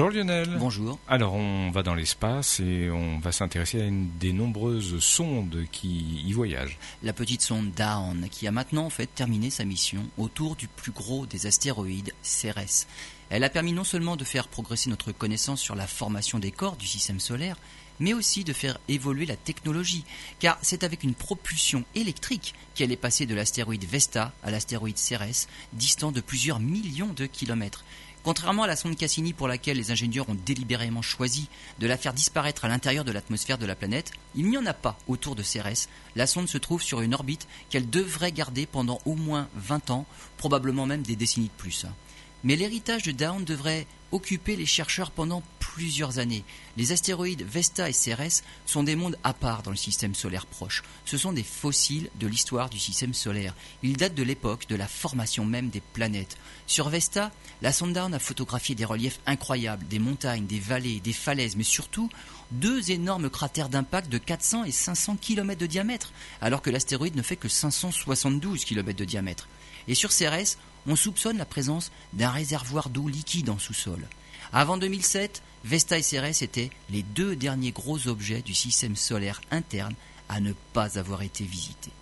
Bonjour Lionel. Bonjour. Alors on va dans l'espace et on va s'intéresser à une des nombreuses sondes qui y voyagent. La petite sonde Dawn qui a maintenant en fait terminé sa mission autour du plus gros des astéroïdes, Cérès. Elle a permis non seulement de faire progresser notre connaissance sur la formation des corps du système solaire, mais aussi de faire évoluer la technologie, car c'est avec une propulsion électrique qu'elle est passée de l'astéroïde Vesta à l'astéroïde Cérès, distant de plusieurs millions de kilomètres. Contrairement à la sonde Cassini pour laquelle les ingénieurs ont délibérément choisi de la faire disparaître à l'intérieur de l'atmosphère de la planète, il n'y en a pas autour de Cérès. La sonde se trouve sur une orbite qu'elle devrait garder pendant au moins 20 ans, probablement même des décennies de plus. Mais l'héritage de Dawn devrait occuper les chercheurs pendant plusieurs années. Les astéroïdes Vesta et Cérès sont des mondes à part dans le système solaire proche. Ce sont des fossiles de l'histoire du système solaire. Ils datent de l'époque de la formation même des planètes. Sur Vesta, la sonde Dawn a photographié des reliefs incroyables, des montagnes, des vallées, des falaises, mais surtout deux énormes cratères d'impact de 400 et 500 km de diamètre, alors que l'astéroïde ne fait que 572 km de diamètre. Et sur Cérès, on soupçonne la présence d'un réservoir d'eau liquide en sous-sol. Avant 2007, Vesta et Cérès étaient les deux derniers gros objets du système solaire interne à ne pas avoir été visités.